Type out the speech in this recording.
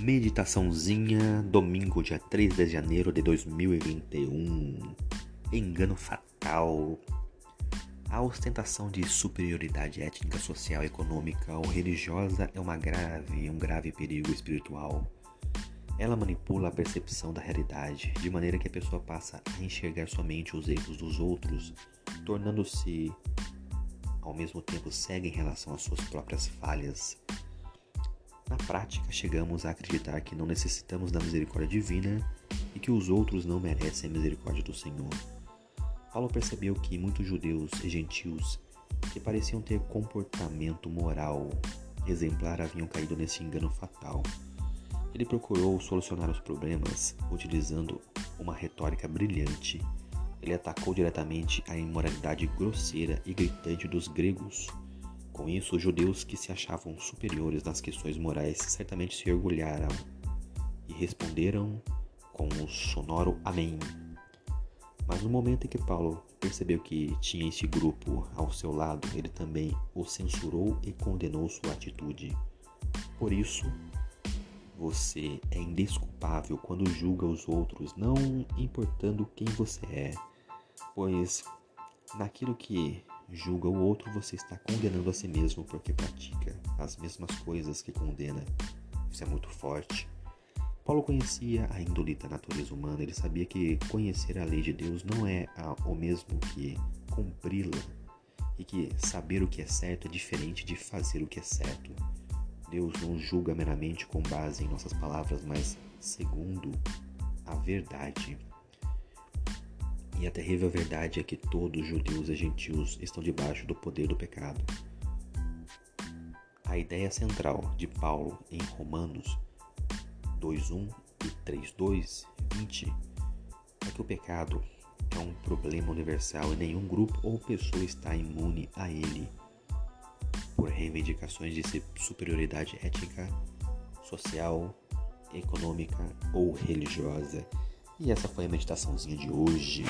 Meditaçãozinha, domingo, dia 3 de janeiro de 2021. Engano fatal. A ostentação de superioridade étnica, social, econômica ou religiosa é uma grave, um grave perigo espiritual. Ela manipula a percepção da realidade, de maneira que a pessoa passa a enxergar somente os erros dos outros, tornando-se ao mesmo tempo cega em relação às suas próprias falhas. Na prática, chegamos a acreditar que não necessitamos da misericórdia divina e que os outros não merecem a misericórdia do Senhor. Paulo percebeu que muitos judeus e gentios que pareciam ter comportamento moral exemplar haviam caído nesse engano fatal. Ele procurou solucionar os problemas utilizando uma retórica brilhante. Ele atacou diretamente a imoralidade grosseira e gritante dos gregos com isso, os judeus que se achavam superiores nas questões morais certamente se orgulharam e responderam com um sonoro Amém. Mas no momento em que Paulo percebeu que tinha esse grupo ao seu lado, ele também o censurou e condenou sua atitude. Por isso, você é indesculpável quando julga os outros, não importando quem você é, pois naquilo que julga o outro, você está condenando a si mesmo porque pratica as mesmas coisas que condena. Isso é muito forte. Paulo conhecia a índole da natureza humana, ele sabia que conhecer a lei de Deus não é o mesmo que cumpri-la e que saber o que é certo é diferente de fazer o que é certo. Deus não julga meramente com base em nossas palavras, mas segundo a verdade. E a terrível verdade é que todos, judeus e gentios, estão debaixo do poder do pecado. A ideia central de Paulo em Romanos 2:1 e 3:2, 20 é que o pecado é um problema universal e nenhum grupo ou pessoa está imune a ele por reivindicações de superioridade ética, social, econômica ou religiosa. E essa foi a meditaçãozinha de hoje.